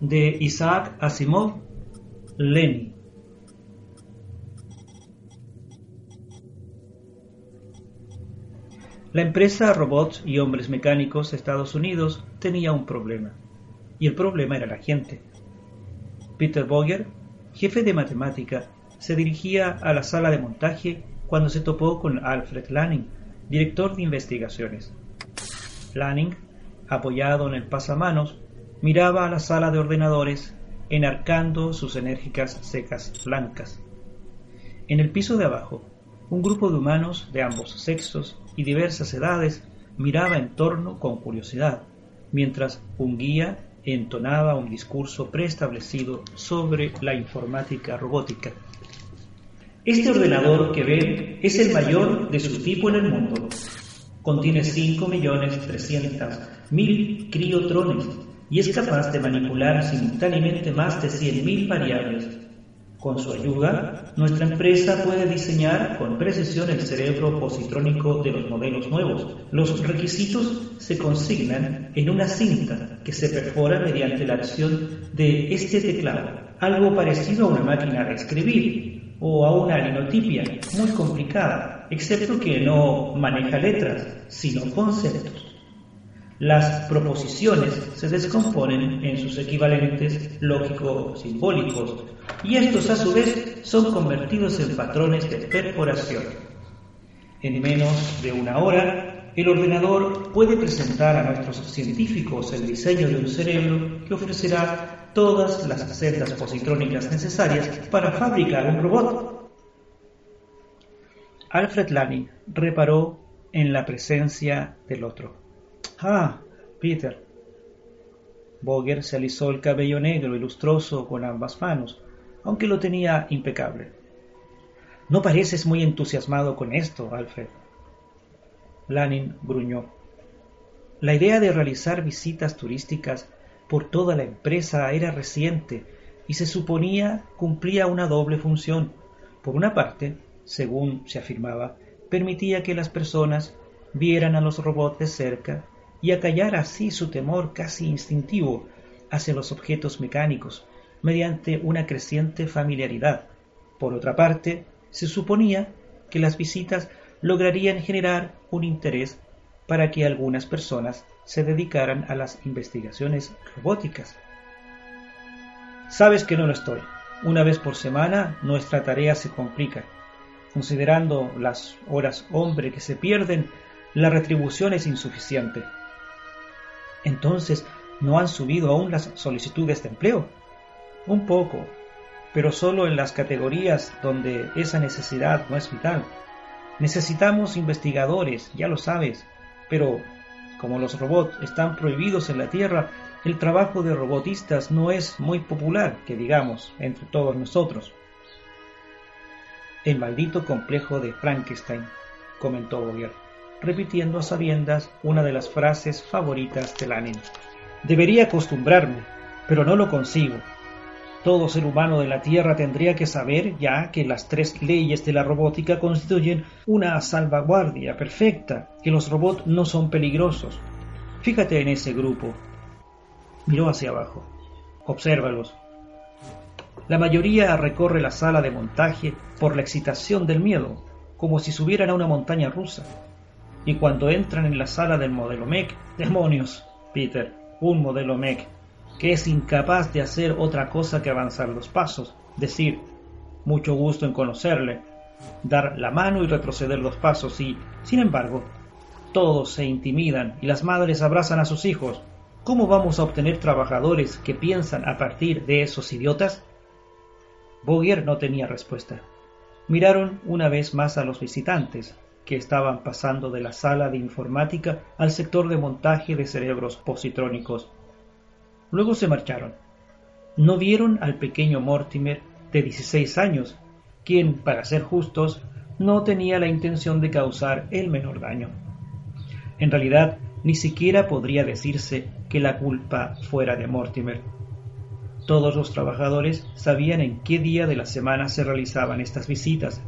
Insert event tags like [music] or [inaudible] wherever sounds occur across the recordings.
de Isaac Asimov, Lenny. La empresa Robots y Hombres Mecánicos Estados Unidos tenía un problema, y el problema era la gente. Peter Boger, jefe de matemática, se dirigía a la sala de montaje cuando se topó con Alfred Lanning, director de investigaciones. Lanning, apoyado en el pasamanos, miraba a la sala de ordenadores enarcando sus enérgicas secas blancas. En el piso de abajo, un grupo de humanos de ambos sexos y diversas edades miraba en torno con curiosidad, mientras un guía entonaba un discurso preestablecido sobre la informática robótica. Este ordenador que ven es el mayor de su tipo en el mundo. Contiene 5.300.000 criotrones y es capaz de manipular simultáneamente más de 100.000 variables. Con su ayuda, nuestra empresa puede diseñar con precisión el cerebro positrónico de los modelos nuevos. Los requisitos se consignan en una cinta que se perfora mediante la acción de este teclado, algo parecido a una máquina de escribir o a una linotipia muy complicada, excepto que no maneja letras, sino conceptos. Las proposiciones se descomponen en sus equivalentes lógico-simbólicos y estos a su vez son convertidos en patrones de perforación. En menos de una hora, el ordenador puede presentar a nuestros científicos el diseño de un cerebro que ofrecerá todas las celdas positrónicas necesarias para fabricar un robot. Alfred Lanning reparó en la presencia del otro. Ah, Peter. Boger se alisó el cabello negro y lustroso con ambas manos, aunque lo tenía impecable. No pareces muy entusiasmado con esto, Alfred. Lanning gruñó. La idea de realizar visitas turísticas por toda la empresa era reciente y se suponía cumplía una doble función. Por una parte, según se afirmaba, permitía que las personas vieran a los robots de cerca y acallar así su temor casi instintivo hacia los objetos mecánicos mediante una creciente familiaridad. Por otra parte, se suponía que las visitas lograrían generar un interés para que algunas personas se dedicaran a las investigaciones robóticas. Sabes que no lo estoy. Una vez por semana nuestra tarea se complica. Considerando las horas hombre que se pierden, la retribución es insuficiente. Entonces, ¿no han subido aún las solicitudes de empleo? Un poco, pero solo en las categorías donde esa necesidad no es vital. Necesitamos investigadores, ya lo sabes, pero como los robots están prohibidos en la Tierra, el trabajo de robotistas no es muy popular, que digamos, entre todos nosotros. El maldito complejo de Frankenstein, comentó Boyer repitiendo a sabiendas una de las frases favoritas de Lanin. Debería acostumbrarme, pero no lo consigo. Todo ser humano de la Tierra tendría que saber ya que las tres leyes de la robótica constituyen una salvaguardia perfecta, que los robots no son peligrosos. Fíjate en ese grupo. Miró hacia abajo. Obsérvalos. La mayoría recorre la sala de montaje por la excitación del miedo, como si subieran a una montaña rusa y cuando entran en la sala del modelo MEC, demonios, Peter, un modelo MEC, que es incapaz de hacer otra cosa que avanzar los pasos, decir, mucho gusto en conocerle, dar la mano y retroceder los pasos y, sin embargo, todos se intimidan y las madres abrazan a sus hijos. ¿Cómo vamos a obtener trabajadores que piensan a partir de esos idiotas? Bogier no tenía respuesta. Miraron una vez más a los visitantes, que estaban pasando de la sala de informática al sector de montaje de cerebros positrónicos. Luego se marcharon. No vieron al pequeño Mortimer de 16 años, quien, para ser justos, no tenía la intención de causar el menor daño. En realidad, ni siquiera podría decirse que la culpa fuera de Mortimer. Todos los trabajadores sabían en qué día de la semana se realizaban estas visitas.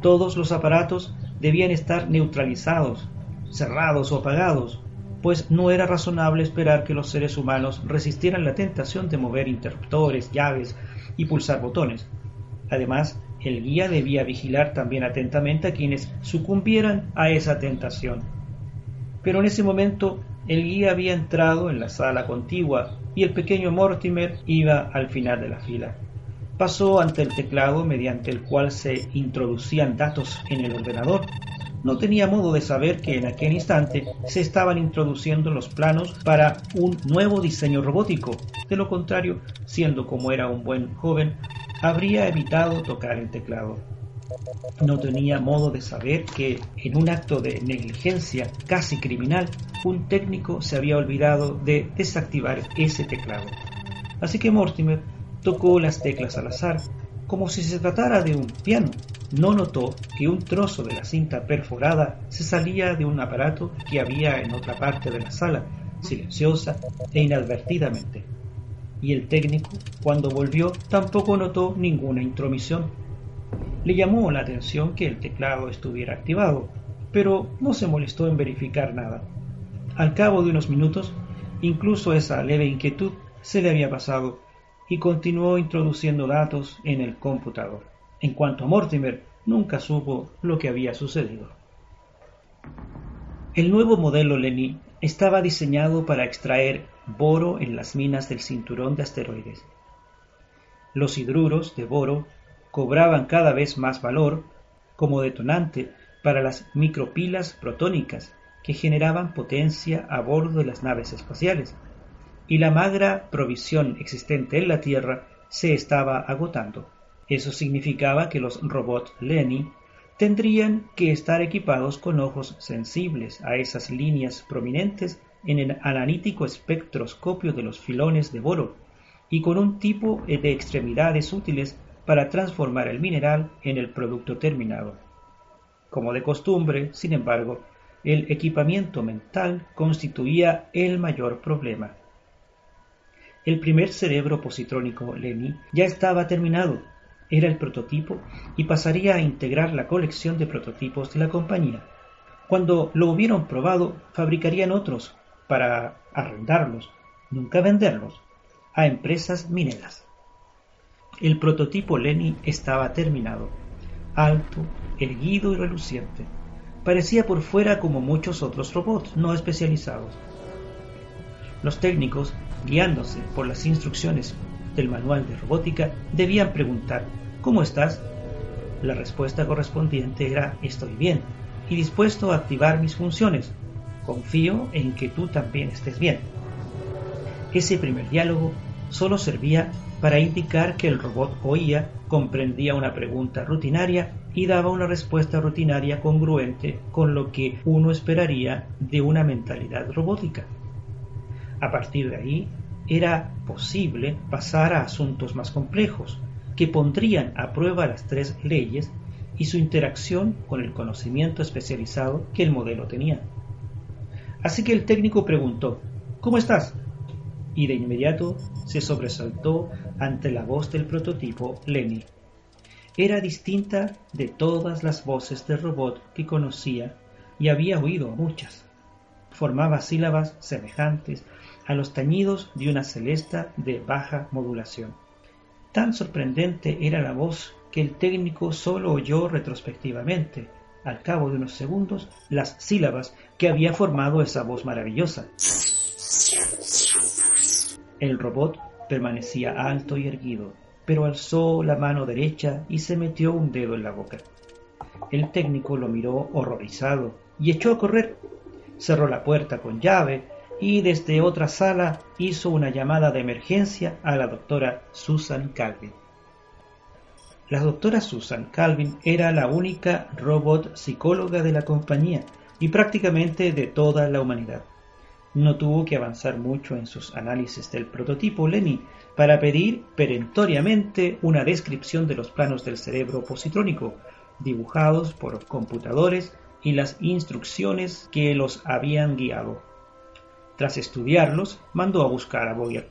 Todos los aparatos debían estar neutralizados, cerrados o apagados, pues no era razonable esperar que los seres humanos resistieran la tentación de mover interruptores, llaves y pulsar botones. Además, el guía debía vigilar también atentamente a quienes sucumbieran a esa tentación. Pero en ese momento el guía había entrado en la sala contigua y el pequeño Mortimer iba al final de la fila. Pasó ante el teclado mediante el cual se introducían datos en el ordenador. No tenía modo de saber que en aquel instante se estaban introduciendo los planos para un nuevo diseño robótico. De lo contrario, siendo como era un buen joven, habría evitado tocar el teclado. No tenía modo de saber que, en un acto de negligencia casi criminal, un técnico se había olvidado de desactivar ese teclado. Así que Mortimer tocó las teclas al azar, como si se tratara de un piano. No notó que un trozo de la cinta perforada se salía de un aparato que había en otra parte de la sala, silenciosa e inadvertidamente. Y el técnico, cuando volvió, tampoco notó ninguna intromisión. Le llamó la atención que el teclado estuviera activado, pero no se molestó en verificar nada. Al cabo de unos minutos, incluso esa leve inquietud se le había pasado y continuó introduciendo datos en el computador. En cuanto a Mortimer, nunca supo lo que había sucedido. El nuevo modelo Lenny estaba diseñado para extraer boro en las minas del cinturón de asteroides. Los hidruros de boro cobraban cada vez más valor como detonante para las micropilas protónicas que generaban potencia a bordo de las naves espaciales, y la magra provisión existente en la Tierra se estaba agotando. Eso significaba que los robots Lenny tendrían que estar equipados con ojos sensibles a esas líneas prominentes en el analítico espectroscopio de los filones de boro y con un tipo de extremidades útiles para transformar el mineral en el producto terminado. Como de costumbre, sin embargo, el equipamiento mental constituía el mayor problema. El primer cerebro positrónico Lenny ya estaba terminado, era el prototipo y pasaría a integrar la colección de prototipos de la compañía. Cuando lo hubieron probado, fabricarían otros para arrendarlos, nunca venderlos, a empresas mineras. El prototipo Lenny estaba terminado, alto, erguido y reluciente. Parecía por fuera como muchos otros robots no especializados. Los técnicos, guiándose por las instrucciones del manual de robótica, debían preguntar ¿Cómo estás? La respuesta correspondiente era Estoy bien y dispuesto a activar mis funciones. Confío en que tú también estés bien. Ese primer diálogo solo servía para indicar que el robot oía, comprendía una pregunta rutinaria y daba una respuesta rutinaria congruente con lo que uno esperaría de una mentalidad robótica. A partir de ahí, era posible pasar a asuntos más complejos, que pondrían a prueba las tres leyes y su interacción con el conocimiento especializado que el modelo tenía. Así que el técnico preguntó, ¿Cómo estás? y de inmediato se sobresaltó ante la voz del prototipo Lenny. Era distinta de todas las voces de robot que conocía y había oído muchas. Formaba sílabas semejantes a los tañidos de una celesta de baja modulación. Tan sorprendente era la voz que el técnico solo oyó retrospectivamente, al cabo de unos segundos, las sílabas que había formado esa voz maravillosa. El robot permanecía alto y erguido, pero alzó la mano derecha y se metió un dedo en la boca. El técnico lo miró horrorizado y echó a correr. Cerró la puerta con llave y desde otra sala hizo una llamada de emergencia a la doctora Susan Calvin. La doctora Susan Calvin era la única robot psicóloga de la compañía y prácticamente de toda la humanidad no tuvo que avanzar mucho en sus análisis del prototipo Lenny para pedir perentoriamente una descripción de los planos del cerebro positrónico, dibujados por computadores y las instrucciones que los habían guiado. Tras estudiarlos, mandó a buscar a Boyer.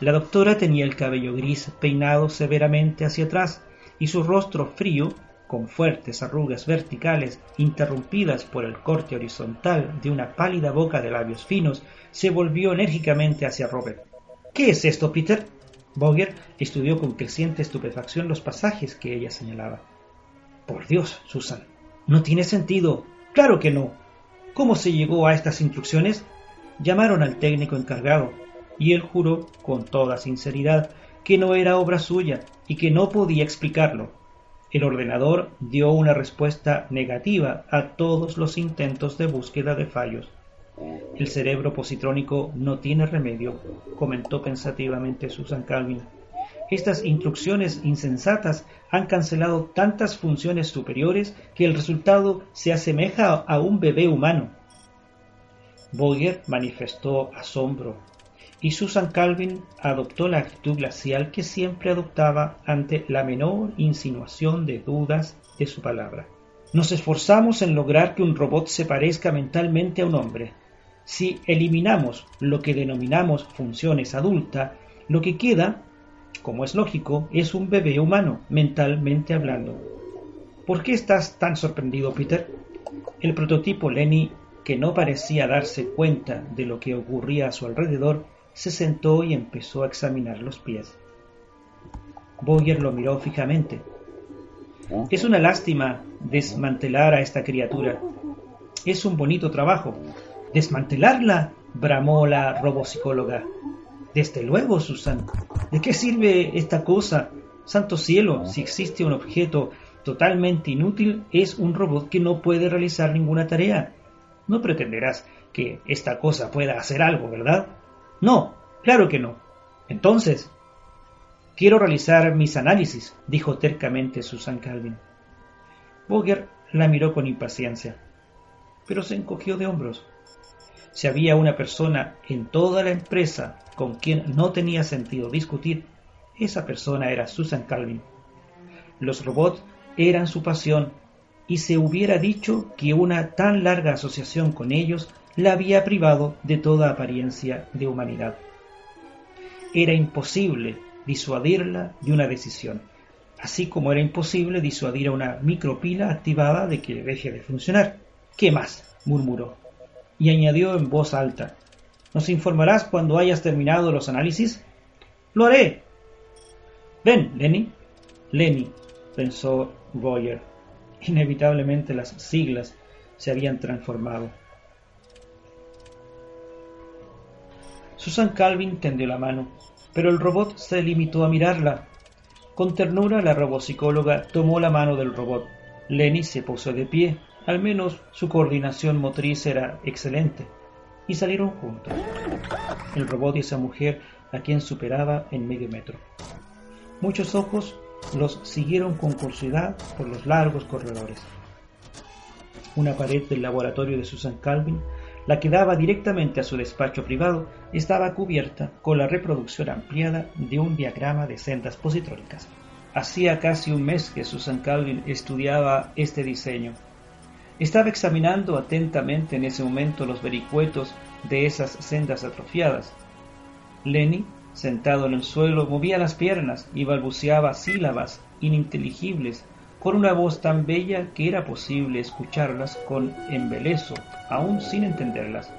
La doctora tenía el cabello gris peinado severamente hacia atrás y su rostro frío con fuertes arrugas verticales interrumpidas por el corte horizontal de una pálida boca de labios finos, se volvió enérgicamente hacia Robert. ¿Qué es esto, Peter? Boger estudió con creciente estupefacción los pasajes que ella señalaba. Por Dios, Susan, no tiene sentido. Claro que no. ¿Cómo se llegó a estas instrucciones? Llamaron al técnico encargado, y él juró con toda sinceridad que no era obra suya y que no podía explicarlo. El ordenador dio una respuesta negativa a todos los intentos de búsqueda de fallos. El cerebro positrónico no tiene remedio, comentó pensativamente Susan Calvin. Estas instrucciones insensatas han cancelado tantas funciones superiores que el resultado se asemeja a un bebé humano. Boyer manifestó asombro y Susan Calvin adoptó la actitud glacial que siempre adoptaba ante la menor insinuación de dudas de su palabra. Nos esforzamos en lograr que un robot se parezca mentalmente a un hombre. Si eliminamos lo que denominamos funciones adultas, lo que queda, como es lógico, es un bebé humano, mentalmente hablando. ¿Por qué estás tan sorprendido, Peter? El prototipo Lenny, que no parecía darse cuenta de lo que ocurría a su alrededor, se sentó y empezó a examinar los pies. Boyer lo miró fijamente. Es una lástima desmantelar a esta criatura. Es un bonito trabajo. ¿Desmantelarla? bramó la robopsicóloga. Desde luego, Susan. ¿De qué sirve esta cosa? Santo cielo, si existe un objeto totalmente inútil, es un robot que no puede realizar ninguna tarea. No pretenderás que esta cosa pueda hacer algo, ¿verdad? No, claro que no. Entonces, quiero realizar mis análisis, dijo tercamente Susan Calvin. Boger la miró con impaciencia, pero se encogió de hombros. Si había una persona en toda la empresa con quien no tenía sentido discutir, esa persona era Susan Calvin. Los robots eran su pasión y se hubiera dicho que una tan larga asociación con ellos la había privado de toda apariencia de humanidad. Era imposible disuadirla de una decisión, así como era imposible disuadir a una micropila activada de que deje de funcionar. ¿Qué más? murmuró, y añadió en voz alta. ¿Nos informarás cuando hayas terminado los análisis? Lo haré. Ven, Lenny. Lenny, pensó Roger. Inevitablemente las siglas se habían transformado. Susan Calvin tendió la mano, pero el robot se limitó a mirarla. Con ternura la robopsicóloga tomó la mano del robot. Lenny se puso de pie, al menos su coordinación motriz era excelente, y salieron juntos. El robot y esa mujer a quien superaba en medio metro. Muchos ojos los siguieron con curiosidad por los largos corredores. Una pared del laboratorio de Susan Calvin la que daba directamente a su despacho privado, estaba cubierta con la reproducción ampliada de un diagrama de sendas positrónicas. Hacía casi un mes que Susan Calvin estudiaba este diseño. Estaba examinando atentamente en ese momento los vericuetos de esas sendas atrofiadas. Lenny, sentado en el suelo, movía las piernas y balbuceaba sílabas ininteligibles con una voz tan bella que era posible escucharlas con embeleso, aún sin entenderlas.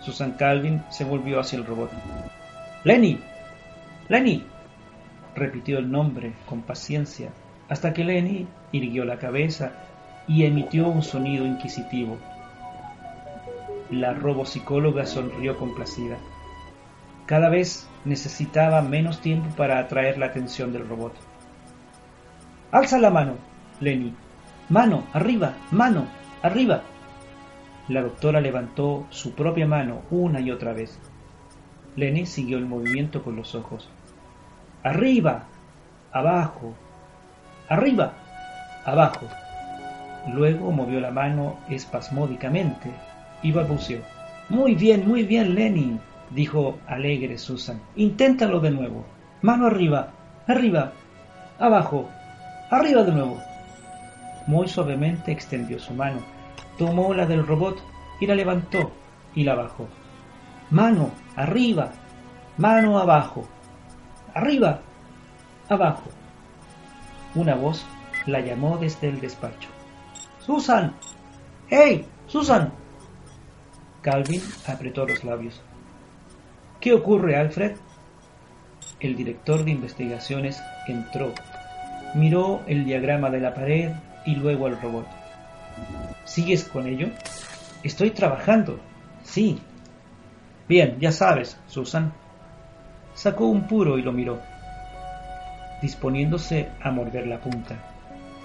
Susan Calvin se volvió hacia el robot. ¡Lenny! ¡Lenny! repitió el nombre con paciencia, hasta que Lenny irguió la cabeza y emitió un sonido inquisitivo. La robopsicóloga sonrió complacida. Cada vez necesitaba menos tiempo para atraer la atención del robot. Alza la mano, Lenny. Mano, arriba, mano, arriba. La doctora levantó su propia mano una y otra vez. Lenny siguió el movimiento con los ojos. Arriba, abajo, arriba, abajo. Luego movió la mano espasmódicamente y balbuceó. Muy bien, muy bien, Lenny, dijo alegre Susan. Inténtalo de nuevo. Mano arriba, arriba, abajo, Arriba de nuevo. Muy suavemente extendió su mano, tomó la del robot y la levantó y la bajó. Mano, arriba, mano abajo, arriba, abajo. Una voz la llamó desde el despacho. ¡Susan! ¡Hey! ¡Susan! Calvin apretó los labios. ¿Qué ocurre, Alfred? El director de investigaciones entró, miró el diagrama de la pared y luego al robot. ¿Sigues con ello? Estoy trabajando. Sí. Bien, ya sabes, Susan. Sacó un puro y lo miró, disponiéndose a morder la punta.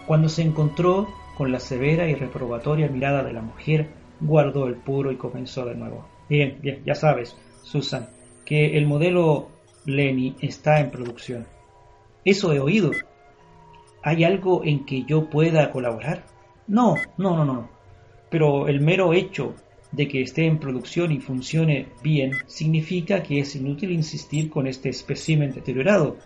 Cuando se encontró con la severa y reprobatoria mirada de la mujer, guardó el puro y comenzó de nuevo. Bien, bien, ya sabes, Susan, que el modelo Lenny está en producción. Eso he oído. ¿Hay algo en que yo pueda colaborar? No, no, no, no. Pero el mero hecho de que esté en producción y funcione bien significa que es inútil insistir con este espécimen deteriorado.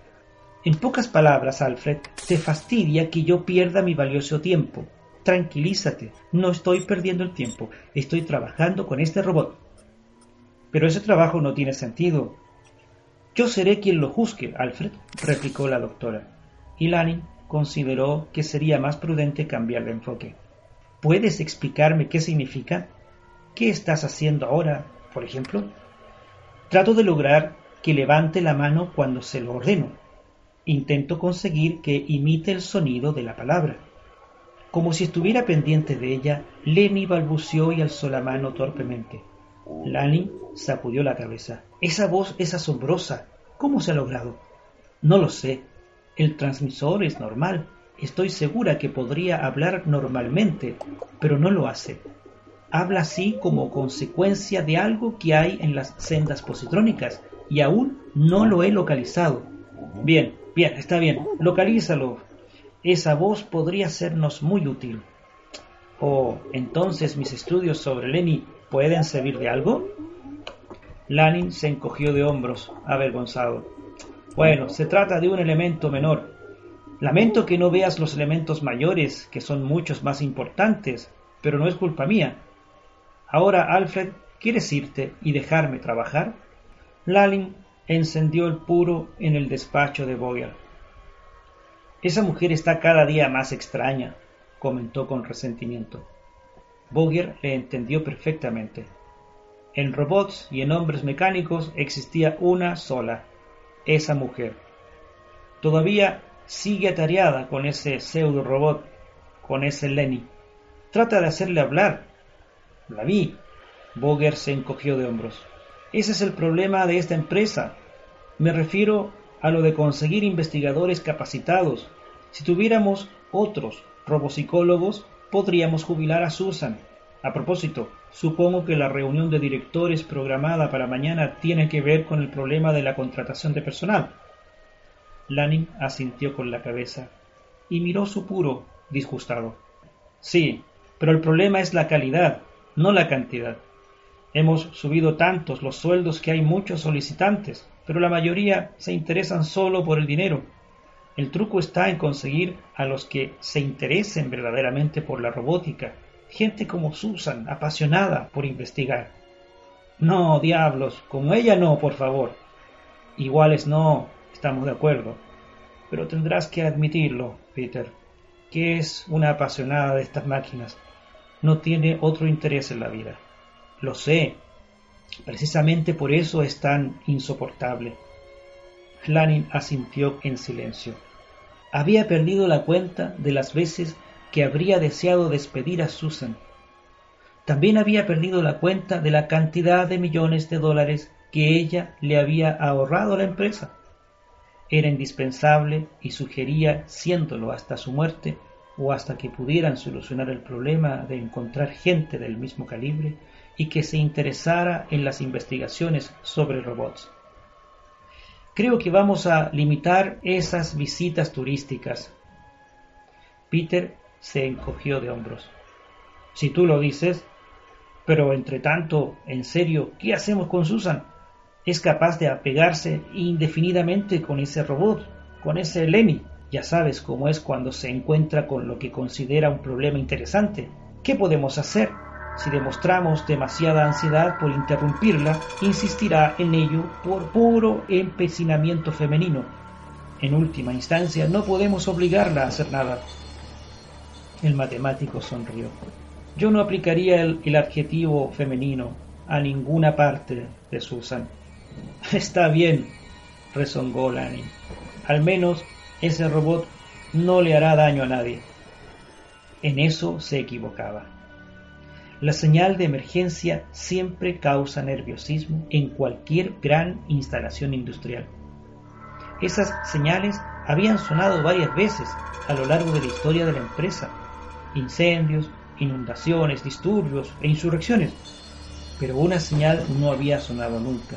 En pocas palabras, Alfred, te fastidia que yo pierda mi valioso tiempo. Tranquilízate, no estoy perdiendo el tiempo, estoy trabajando con este robot. Pero ese trabajo no tiene sentido. Yo seré quien lo juzgue, Alfred, replicó la doctora. Y Lanning consideró que sería más prudente cambiar de enfoque. ¿Puedes explicarme qué significa? ¿Qué estás haciendo ahora, por ejemplo? Trato de lograr que levante la mano cuando se lo ordeno. Intento conseguir que imite el sonido de la palabra. Como si estuviera pendiente de ella, Lenny balbuceó y alzó la mano torpemente. Lani sacudió la cabeza. Esa voz es asombrosa. ¿Cómo se ha logrado? No lo sé. El transmisor es normal. Estoy segura que podría hablar normalmente, pero no lo hace. Habla así como consecuencia de algo que hay en las sendas positrónicas y aún no lo he localizado. Bien, bien, está bien. Localízalo. Esa voz podría sernos muy útil. Oh, entonces mis estudios sobre Lenny pueden servir de algo. Lanin se encogió de hombros, avergonzado. Bueno, se trata de un elemento menor. Lamento que no veas los elementos mayores, que son muchos más importantes, pero no es culpa mía. Ahora, Alfred, ¿quieres irte y dejarme trabajar? Lalin encendió el puro en el despacho de Boyer. Esa mujer está cada día más extraña, comentó con resentimiento. Bogier le entendió perfectamente. En robots y en hombres mecánicos existía una sola, esa mujer. Todavía sigue atareada con ese pseudo robot, con ese Lenny. Trata de hacerle hablar. La vi. Boger se encogió de hombros. Ese es el problema de esta empresa. Me refiero a lo de conseguir investigadores capacitados. Si tuviéramos otros robopsicólogos, podríamos jubilar a Susan. A propósito, supongo que la reunión de directores programada para mañana tiene que ver con el problema de la contratación de personal. Lanning asintió con la cabeza y miró su puro, disgustado. Sí, pero el problema es la calidad, no la cantidad. Hemos subido tantos los sueldos que hay muchos solicitantes, pero la mayoría se interesan solo por el dinero. El truco está en conseguir a los que se interesen verdaderamente por la robótica, gente como Susan, apasionada por investigar. No, diablos, como ella no, por favor. Iguales no, estamos de acuerdo. Pero tendrás que admitirlo, Peter, que es una apasionada de estas máquinas. No tiene otro interés en la vida. Lo sé. Precisamente por eso es tan insoportable. Flanning asintió en silencio. Había perdido la cuenta de las veces que habría deseado despedir a Susan. También había perdido la cuenta de la cantidad de millones de dólares que ella le había ahorrado a la empresa. Era indispensable y sugería, siéndolo hasta su muerte o hasta que pudieran solucionar el problema de encontrar gente del mismo calibre, y que se interesara en las investigaciones sobre robots. Creo que vamos a limitar esas visitas turísticas. Peter se encogió de hombros. Si tú lo dices, pero entre tanto, en serio, ¿qué hacemos con Susan? Es capaz de apegarse indefinidamente con ese robot, con ese Lenny. Ya sabes cómo es cuando se encuentra con lo que considera un problema interesante. ¿Qué podemos hacer? Si demostramos demasiada ansiedad por interrumpirla, insistirá en ello por puro empecinamiento femenino. En última instancia, no podemos obligarla a hacer nada. El matemático sonrió. Yo no aplicaría el, adjetivo femenino a ninguna parte de Susan. [laughs] Está bien, rezongó Lanning. Al menos ese robot no le hará daño a nadie. En eso se equivocaba. La señal de emergencia siempre causa nerviosismo en cualquier gran instalación industrial. Esas señales habían sonado varias veces a lo largo de la historia de la empresa. Incendios, inundaciones, disturbios e insurrecciones. Pero una señal no había sonado nunca.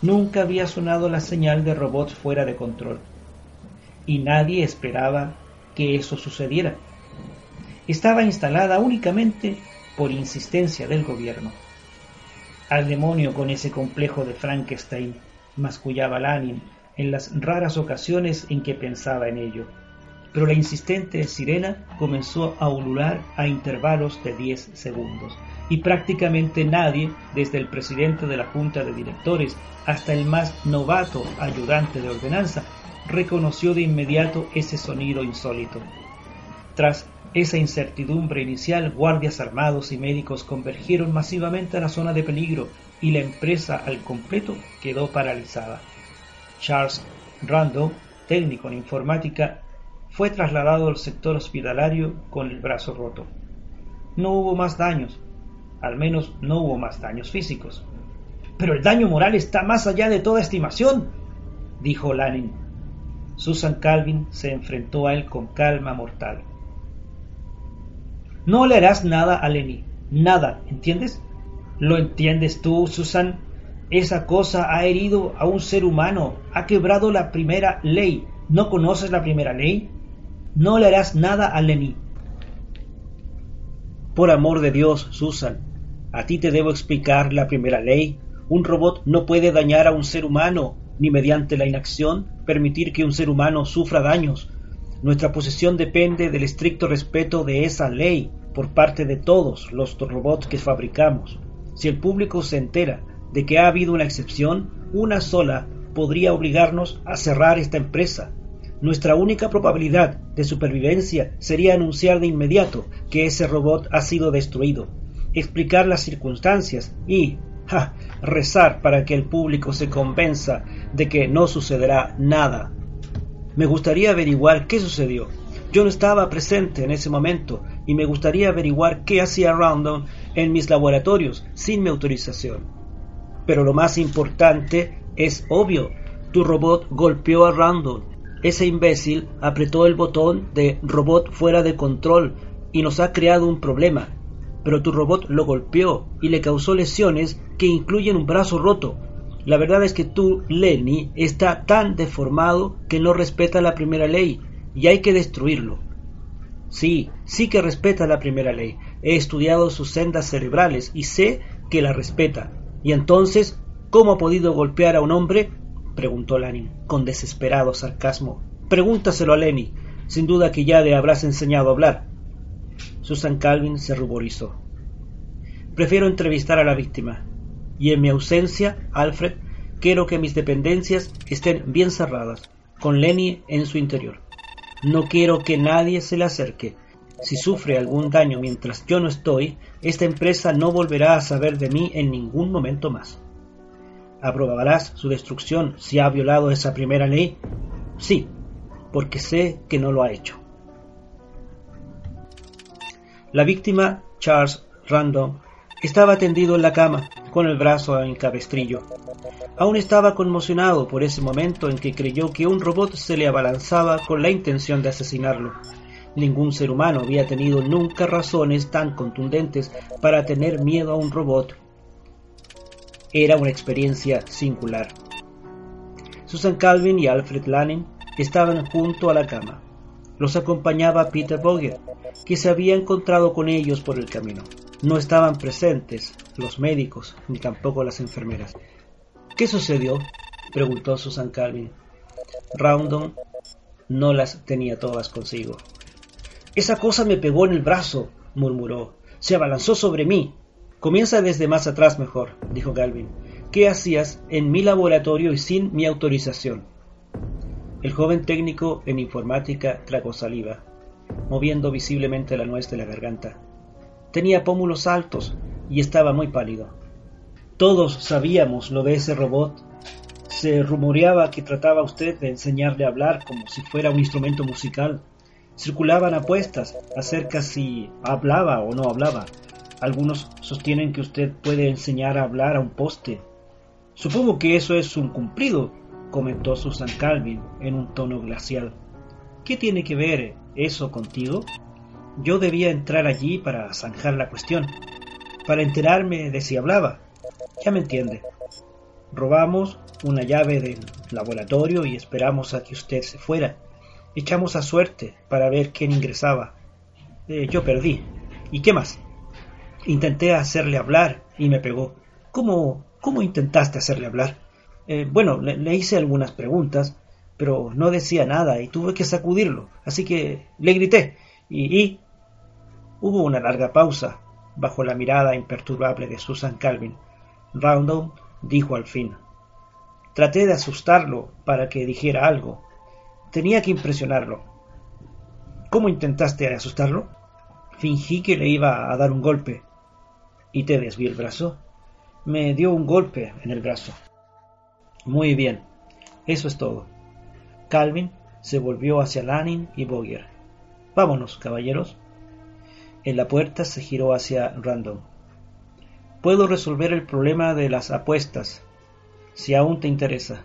Nunca había sonado la señal de robots fuera de control. Y nadie esperaba que eso sucediera. Estaba instalada únicamente por insistencia del gobierno. Al demonio con ese complejo de Frankenstein, mascullaba Lanin en las raras ocasiones en que pensaba en ello pero la insistente sirena comenzó a ulular a intervalos de 10 segundos y prácticamente nadie, desde el presidente de la Junta de Directores hasta el más novato ayudante de ordenanza, reconoció de inmediato ese sonido insólito. Tras esa incertidumbre inicial, guardias armados y médicos convergieron masivamente a la zona de peligro y la empresa al completo quedó paralizada. Charles Randall, técnico en informática, fue trasladado al sector hospitalario con el brazo roto. No hubo más daños, al menos no hubo más daños físicos. Pero el daño moral está más allá de toda estimación, dijo Lanning. Susan Calvin se enfrentó a él con calma mortal. No le harás nada a Lenny, nada, ¿entiendes? ¿Lo entiendes tú, Susan? Esa cosa ha herido a un ser humano, ha quebrado la primera ley. ¿No conoces la primera ley? No le harás nada a Lenny. Por amor de Dios, Susan, a ti te debo explicar la primera ley. Un robot no puede dañar a un ser humano, ni mediante la inacción permitir que un ser humano sufra daños. Nuestra posición depende del estricto respeto de esa ley por parte de todos los robots que fabricamos. Si el público se entera de que ha habido una excepción, una sola podría obligarnos a cerrar esta empresa nuestra única probabilidad de supervivencia sería anunciar de inmediato que ese robot ha sido destruido, explicar las circunstancias y, ja, rezar para que el público se convenza de que no sucederá nada. Me gustaría averiguar qué sucedió. Yo no estaba presente en ese momento y me gustaría averiguar qué hacía Random en mis laboratorios sin mi autorización. Pero lo más importante es obvio. Tu robot golpeó a Random ese imbécil apretó el botón de robot fuera de control y nos ha creado un problema. Pero tu robot lo golpeó y le causó lesiones que incluyen un brazo roto. La verdad es que tú, Lenny, está tan deformado que no respeta la primera ley y hay que destruirlo. Sí, sí que respeta la primera ley. He estudiado sus sendas cerebrales y sé que la respeta. Y entonces, ¿cómo ha podido golpear a un hombre preguntó Lanning, con desesperado sarcasmo. Pregúntaselo a Lenny. Sin duda que ya le habrás enseñado a hablar. Susan Calvin se ruborizó. Prefiero entrevistar a la víctima. Y en mi ausencia, Alfred, quiero que mis dependencias estén bien cerradas, con Lenny en su interior. No quiero que nadie se le acerque. Si sufre algún daño mientras yo no estoy, esta empresa no volverá a saber de mí en ningún momento más. ¿Aprobarás su destrucción si ha violado esa primera ley? Sí, porque sé que no lo ha hecho. La víctima, Charles Random, estaba tendido en la cama, con el brazo en cabestrillo. Aún estaba conmocionado por ese momento en que creyó que un robot se le abalanzaba con la intención de asesinarlo. Ningún ser humano había tenido nunca razones tan contundentes para tener miedo a un robot era una experiencia singular. Susan Calvin y Alfred Lanning estaban junto a la cama. Los acompañaba Peter Boger, que se había encontrado con ellos por el camino. No estaban presentes los médicos ni tampoco las enfermeras. ¿Qué sucedió? preguntó Susan Calvin. Roundon no las tenía todas consigo. Esa cosa me pegó en el brazo, murmuró. Se abalanzó sobre mí. Comienza desde más atrás mejor, dijo Galvin. ¿Qué hacías en mi laboratorio y sin mi autorización? El joven técnico en informática tragó saliva. moviendo visiblemente la nuez de la garganta. Tenía pómulos altos y estaba muy pálido. Todos sabíamos lo de ese robot. Se rumoreaba que trataba usted de enseñarle a hablar como si fuera un instrumento musical. Circulaban apuestas acerca si hablaba o no hablaba. Algunos sostienen que usted puede enseñar a hablar a un poste. Supongo que eso es un cumplido, comentó Susan Calvin en un tono glacial. ¿Qué tiene que ver eso contigo? Yo debía entrar allí para zanjar la cuestión, para enterarme de si hablaba. Ya me entiende. Robamos una llave del laboratorio y esperamos a que usted se fuera. Echamos a suerte para ver quién ingresaba. Eh, yo perdí. ¿Y qué más? Intenté hacerle hablar y me pegó. ¿Cómo, cómo intentaste hacerle hablar? Eh, bueno, le, hice algunas preguntas, pero no decía nada y tuve que sacudirlo. Así que le grité y. Hubo una larga pausa bajo la mirada imperturbable de Susan Calvin. Roundown dijo al fin. Traté de asustarlo para que dijera algo. Tenía que impresionarlo. ¿Cómo intentaste asustarlo? Fingí que le iba a dar un golpe. ¿Y te desvió el brazo? Me dio un golpe en el brazo. Muy bien, eso es todo. Calvin se volvió hacia Lanning y Boyer. Vámonos, caballeros. En la puerta se giró hacia Random. Puedo resolver el problema de las apuestas, si aún te interesa.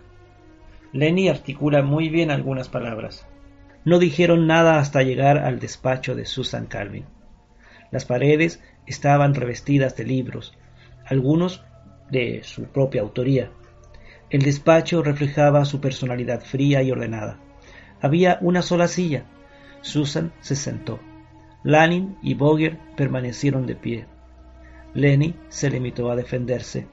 Lenny articula muy bien algunas palabras. No dijeron nada hasta llegar al despacho de Susan Calvin. Las paredes estaban revestidas de libros, algunos de su propia autoría. El despacho reflejaba su personalidad fría y ordenada. Había una sola silla. Susan se sentó. Lanning y Boger permanecieron de pie. Lenny se limitó a defenderse.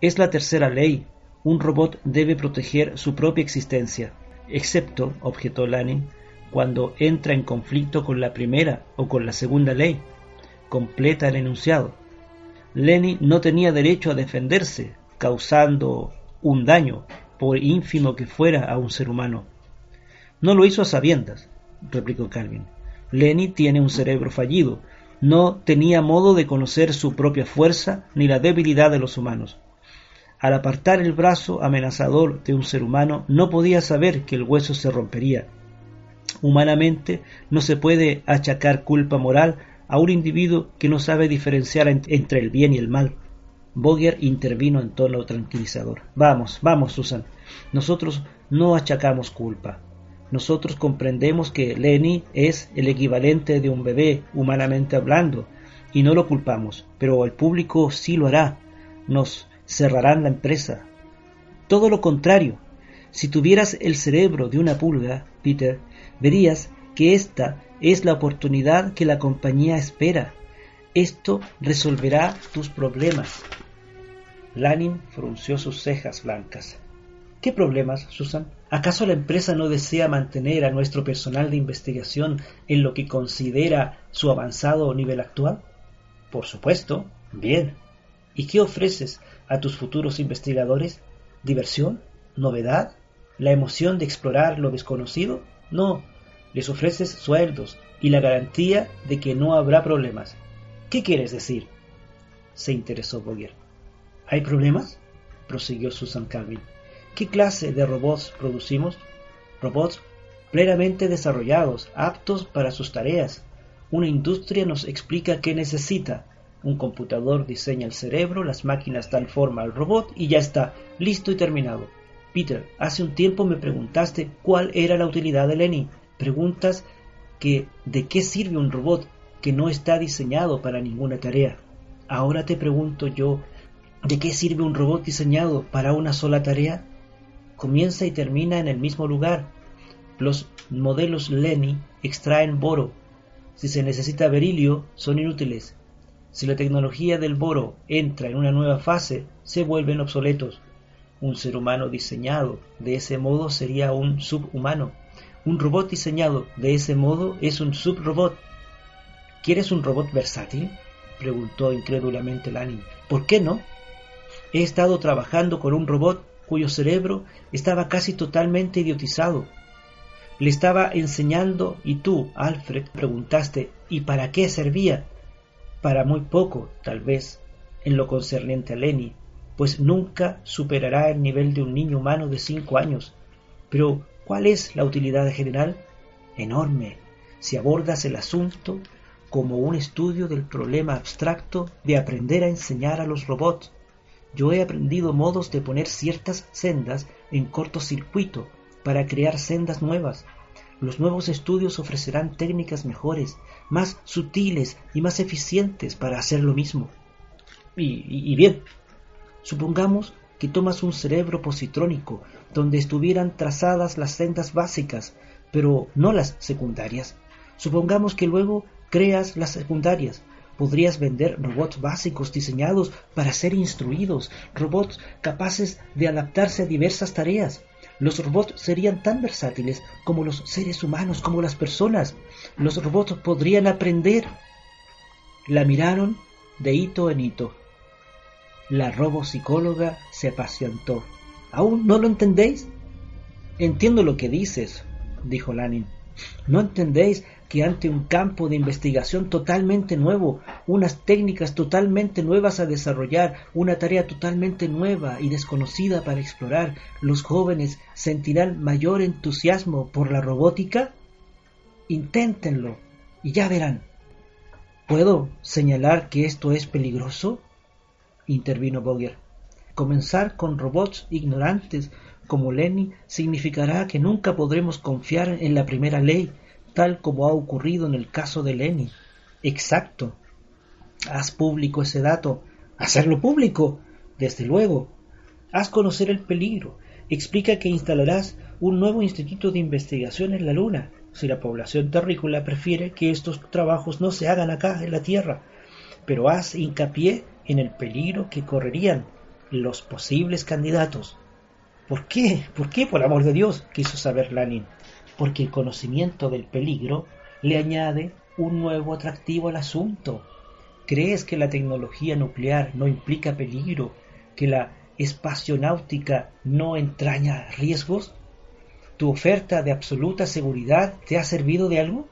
Es la tercera ley. Un robot debe proteger su propia existencia, excepto, objetó Lanning, cuando entra en conflicto con la primera o con la segunda ley. Completa el enunciado. Lenny no tenía derecho a defenderse, causando un daño, por ínfimo que fuera a un ser humano. No lo hizo a sabiendas, replicó Calvin. Lenny tiene un cerebro fallido. No tenía modo de conocer su propia fuerza ni la debilidad de los humanos. Al apartar el brazo amenazador de un ser humano, no podía saber que el hueso se rompería. Humanamente no se puede achacar culpa moral a un individuo que no sabe diferenciar entre el bien y el mal. Boger intervino en tono tranquilizador. Vamos, vamos, Susan. Nosotros no achacamos culpa. Nosotros comprendemos que Lenny es el equivalente de un bebé, humanamente hablando, y no lo culpamos, pero el público sí lo hará. Nos cerrarán la empresa. Todo lo contrario. Si tuvieras el cerebro de una pulga, Peter, verías que esta es la oportunidad que la compañía espera. Esto resolverá tus problemas. Lanning frunció sus cejas blancas. ¿Qué problemas, Susan? ¿Acaso la empresa no desea mantener a nuestro personal de investigación en lo que considera su avanzado nivel actual? Por supuesto. Bien. ¿Y qué ofreces a tus futuros investigadores? ¿Diversión? ¿Novedad? ¿La emoción de explorar lo desconocido? No. Les ofreces sueldos y la garantía de que no habrá problemas. ¿Qué quieres decir? Se interesó Boyer. ¿Hay problemas? prosiguió Susan Calvin. ¿Qué clase de robots producimos? Robots plenamente desarrollados, aptos para sus tareas. Una industria nos explica qué necesita. Un computador diseña el cerebro, las máquinas dan forma al robot y ya está, listo y terminado. Peter, hace un tiempo me preguntaste cuál era la utilidad de Lenny. Preguntas que de qué sirve un robot que no está diseñado para ninguna tarea. Ahora te pregunto yo, ¿de qué sirve un robot diseñado para una sola tarea? Comienza y termina en el mismo lugar. Los modelos Lenny extraen boro. Si se necesita berilio, son inútiles. Si la tecnología del boro entra en una nueva fase, se vuelven obsoletos. Un ser humano diseñado de ese modo sería un subhumano. Un robot diseñado de ese modo es un subrobot. ¿Quieres un robot versátil? preguntó incrédulamente Lanning. ¿Por qué no? He estado trabajando con un robot cuyo cerebro estaba casi totalmente idiotizado. Le estaba enseñando y tú, Alfred, preguntaste ¿y para qué servía? Para muy poco, tal vez, en lo concerniente a Lenny, pues nunca superará el nivel de un niño humano de cinco años. Pero, ¿cuál es la utilidad general? Enorme, si abordas el asunto como un estudio del problema abstracto de aprender a enseñar a los robots. Yo he aprendido modos de poner ciertas sendas en cortocircuito para crear sendas nuevas. Los nuevos estudios ofrecerán técnicas mejores, más sutiles y más eficientes para hacer lo mismo. Y, y bien, supongamos que tomas un cerebro positrónico donde estuvieran trazadas las sendas básicas, pero no las secundarias. Supongamos que luego creas las secundarias. Podrías vender robots básicos diseñados para ser instruidos, robots capaces de adaptarse a diversas tareas. Los robots serían tan versátiles como los seres humanos, como las personas. Los robots podrían aprender. La miraron de hito en hito. La robopsicóloga se apasionó. ¿Aún no lo entendéis? Entiendo lo que dices, dijo Lanin. ¿No entendéis que ante un campo de investigación totalmente nuevo, unas técnicas totalmente nuevas a desarrollar, una tarea totalmente nueva y desconocida para explorar, los jóvenes sentirán mayor entusiasmo por la robótica? Inténtenlo y ya verán. ¿Puedo señalar que esto es peligroso? intervino Boger. Comenzar con robots ignorantes como Lenny significará que nunca podremos confiar en la primera ley, tal como ha ocurrido en el caso de Lenny. Exacto. Haz público ese dato. Hacerlo público. Desde luego. Haz conocer el peligro. Explica que instalarás un nuevo instituto de investigación en la Luna, si la población terrícola prefiere que estos trabajos no se hagan acá en la Tierra. Pero haz hincapié en el peligro que correrían los posibles candidatos. ¿Por qué? ¿Por qué, por amor de Dios? quiso saber Lanin. Porque el conocimiento del peligro le añade un nuevo atractivo al asunto. ¿Crees que la tecnología nuclear no implica peligro? ¿Que la espacionáutica no entraña riesgos? ¿Tu oferta de absoluta seguridad te ha servido de algo?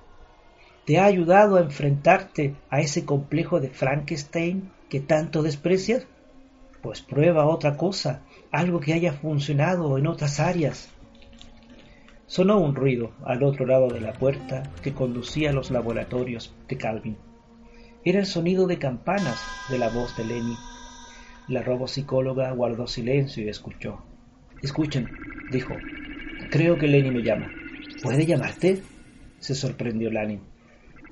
¿Te ha ayudado a enfrentarte a ese complejo de Frankenstein que tanto desprecias? Pues prueba otra cosa algo que haya funcionado en otras áreas. Sonó un ruido al otro lado de la puerta que conducía a los laboratorios de Calvin. Era el sonido de campanas de la voz de Lenny. La robopsicóloga guardó silencio y escuchó. Escuchen, dijo. Creo que Lenny me llama. ¿Puede llamarte? se sorprendió Lanny.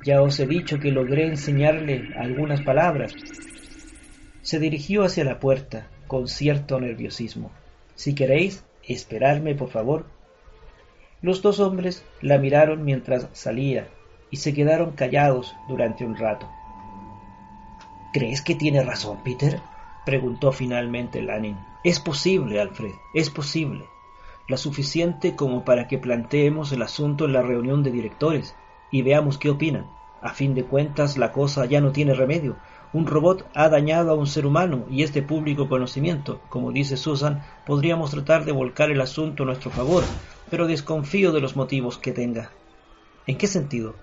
Ya os he dicho que logré enseñarle algunas palabras. Se dirigió hacia la puerta, con cierto nerviosismo. Si queréis, esperarme, por favor. Los dos hombres la miraron mientras salía y se quedaron callados durante un rato. ¿Crees que tiene razón, Peter? preguntó finalmente Lanning. Es posible, Alfred, es posible. Lo suficiente como para que planteemos el asunto en la reunión de directores y veamos qué opinan. A fin de cuentas, la cosa ya no tiene remedio un robot ha dañado a un ser humano y este público conocimiento, como dice Susan, podríamos tratar de volcar el asunto a nuestro favor, pero desconfío de los motivos que tenga. ¿En qué sentido?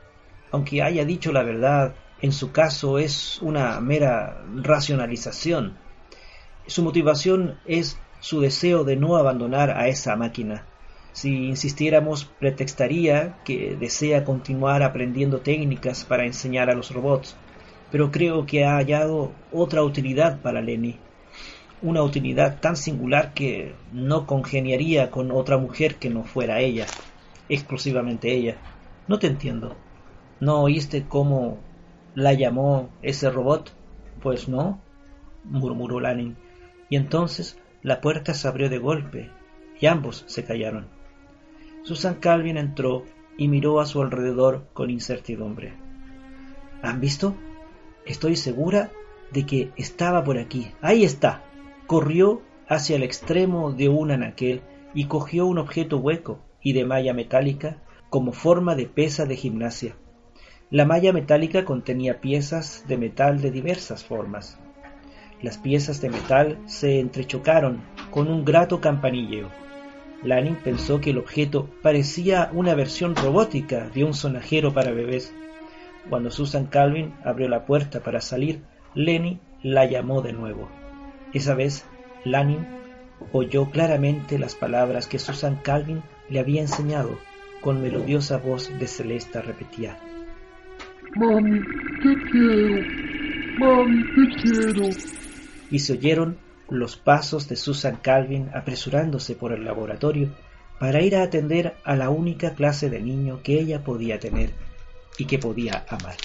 Aunque haya dicho la verdad, en su caso es una mera racionalización. Su motivación es su deseo de no abandonar a esa máquina. Si insistiéramos, pretextaría que desea continuar aprendiendo técnicas para enseñar a los robots pero creo que ha hallado otra utilidad para Lenny, una utilidad tan singular que no congeniaría con otra mujer que no fuera ella, exclusivamente ella. No te entiendo. ¿No oíste cómo la llamó ese robot? Pues no, murmuró Lanning. Y entonces la puerta se abrió de golpe y ambos se callaron. Susan Calvin entró y miró a su alrededor con incertidumbre. ¿Han visto? Estoy segura de que estaba por aquí. Ahí está. Corrió hacia el extremo de un anaquel y cogió un objeto hueco y de malla metálica como forma de pesa de gimnasia. La malla metálica contenía piezas de metal de diversas formas. Las piezas de metal se entrechocaron con un grato campanilleo. Lanning pensó que el objeto parecía una versión robótica de un sonajero para bebés. Cuando Susan Calvin abrió la puerta para salir, Lenny la llamó de nuevo. Esa vez, Lanning oyó claramente las palabras que Susan Calvin le había enseñado. Con melodiosa voz de Celesta repetía. Mami, te quiero. Mami, te quiero. Y se oyeron los pasos de Susan Calvin apresurándose por el laboratorio para ir a atender a la única clase de niño que ella podía tener y que podía amar.